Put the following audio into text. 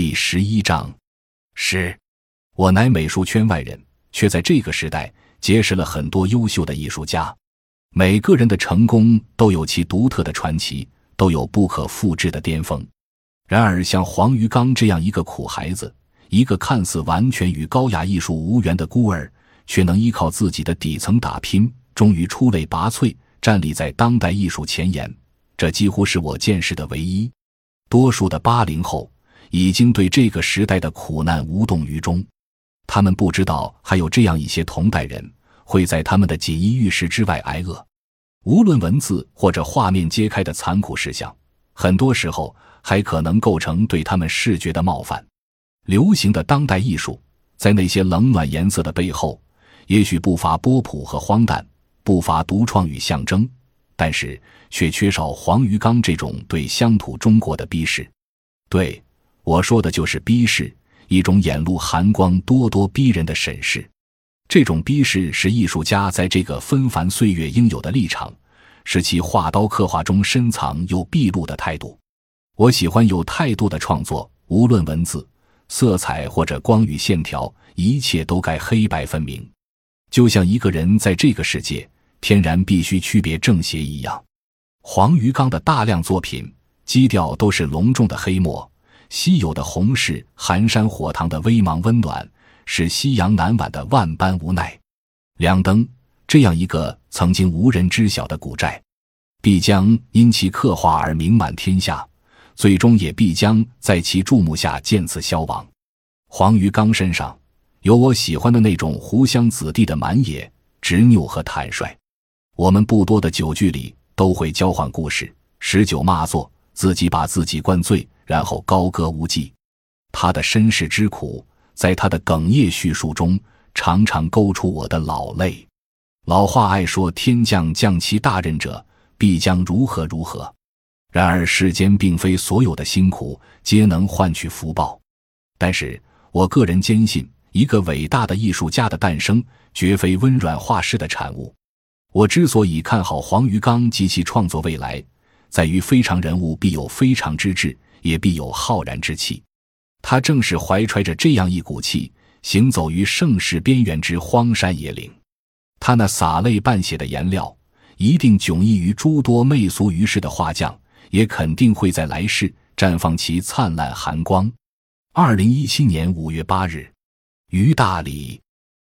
第十一章，是，我乃美术圈外人，却在这个时代结识了很多优秀的艺术家。每个人的成功都有其独特的传奇，都有不可复制的巅峰。然而，像黄鱼刚这样一个苦孩子，一个看似完全与高雅艺术无缘的孤儿，却能依靠自己的底层打拼，终于出类拔萃，站立在当代艺术前沿。这几乎是我见识的唯一。多数的八零后。已经对这个时代的苦难无动于衷，他们不知道还有这样一些同代人会在他们的锦衣玉食之外挨饿。无论文字或者画面揭开的残酷事项，很多时候还可能构成对他们视觉的冒犯。流行的当代艺术，在那些冷暖颜色的背后，也许不乏波普和荒诞，不乏独创与象征，但是却缺少黄鱼缸这种对乡土中国的逼视。对。我说的就是逼视，一种眼露寒光、咄咄逼人的审视。这种逼视是艺术家在这个纷繁岁月应有的立场，是其画刀刻画中深藏又毕露的态度。我喜欢有态度的创作，无论文字、色彩或者光与线条，一切都该黑白分明，就像一个人在这个世界天然必须区别正邪一样。黄鱼缸的大量作品基调都是隆重的黑墨。稀有的红柿寒山火塘的微茫温暖，是夕阳南晚的万般无奈。梁灯，这样一个曾经无人知晓的古寨，必将因其刻画而名满天下，最终也必将在其注目下渐次消亡。黄鱼缸身上有我喜欢的那种湖湘子弟的蛮野、执拗和坦率。我们不多的酒局里都会交换故事，十酒骂作，自己把自己灌醉。然后高歌无忌，他的身世之苦，在他的哽咽叙述中，常常勾出我的老泪。老话爱说：“天降降其大任者，必将如何如何。”然而世间并非所有的辛苦皆能换取福报。但是我个人坚信，一个伟大的艺术家的诞生，绝非温软画师的产物。我之所以看好黄鱼刚及其创作未来，在于非常人物必有非常之志。也必有浩然之气，他正是怀揣着这样一股气，行走于盛世边缘之荒山野岭。他那洒泪半血的颜料，一定迥异于诸多媚俗于世的画匠，也肯定会在来世绽放其灿烂寒光。二零一七年五月八日，于大理。